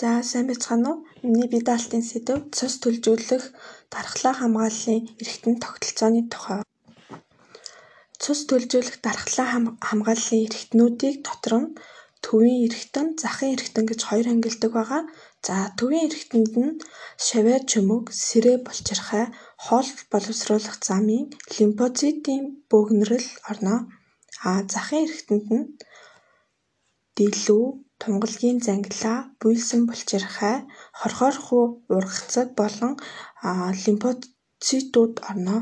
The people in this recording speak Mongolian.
За сайн байцгаана уу? Миний бие даалтын сэдэв цус төлжүүлэх дархлаа хамгааллын эргэтэн тогтолцооны тухай. Цус төлжүүлэх дархлаа хамгааллын эргэтнүүдийг дотор нь төвийн эргэтэн, захын эргэтэн гэж хоёр ангилдаг байгаа. За төвийн эргэтэнд нь шавьяа чөмөг, сэрээ булчирхай, хоол боловсруулах замын лимфоцитийн бөөгнөрөл орно. А захын эргэтэнд нь дэлүү, тунгалгийн зангилаа, буйлсан булчирхай, хорхоор хуу ургацад болон лимфоцитууд орно.